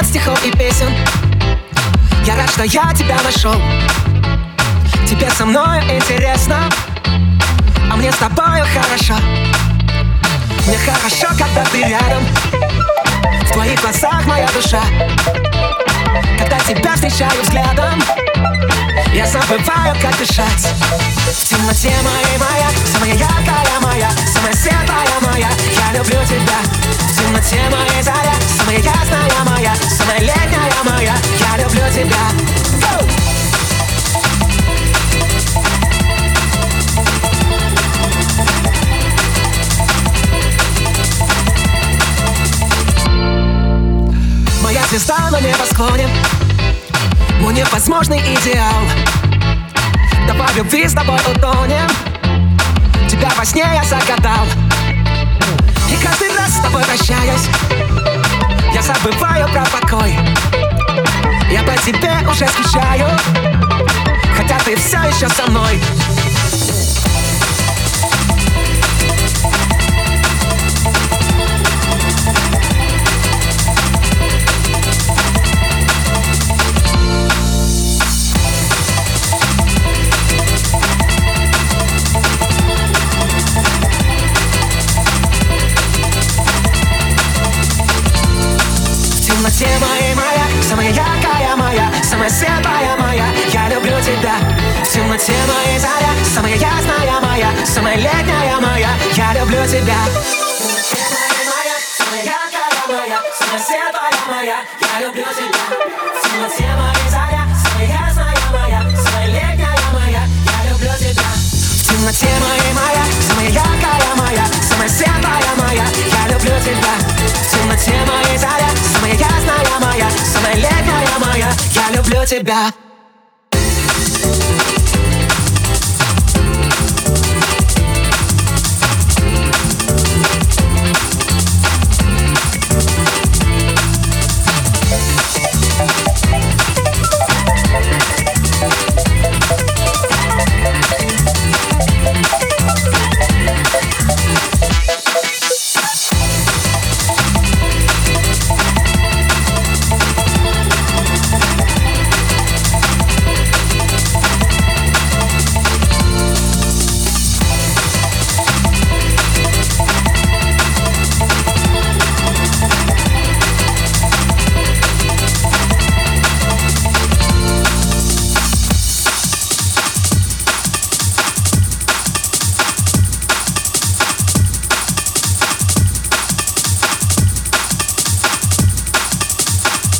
стихов и песен. Я рад, что я тебя нашел. Тебе со мной интересно А мне с тобою хорошо. Мне хорошо, когда ты рядом. В твоих глазах моя душа. Когда тебя встречаю взглядом Я забываю, как дышать. В темноте моей моя Самая яркая моя Самая светлая моя. Я люблю тебя. В темноте моей летняя моя Я люблю тебя Моя звезда на небосклоне. Мой невозможный идеал. Давай в любви с тобой утонем. Тебя во сне я загадал. И каждый раз с тобой прощаясь Забываю про покой. Я по тебе уже скучаю Хотя ты все еще со мной самая светлая моя, я люблю тебя. В темноте моей заря, самая ясная моя, самая летняя моя, я люблю тебя. Светлая моя, я люблю тебя. В темноте моей самая ясная моя, самая летняя моя, я люблю тебя. В темноте моей моя, самая яркая моя, самая светлая моя, я люблю тебя. Тебя.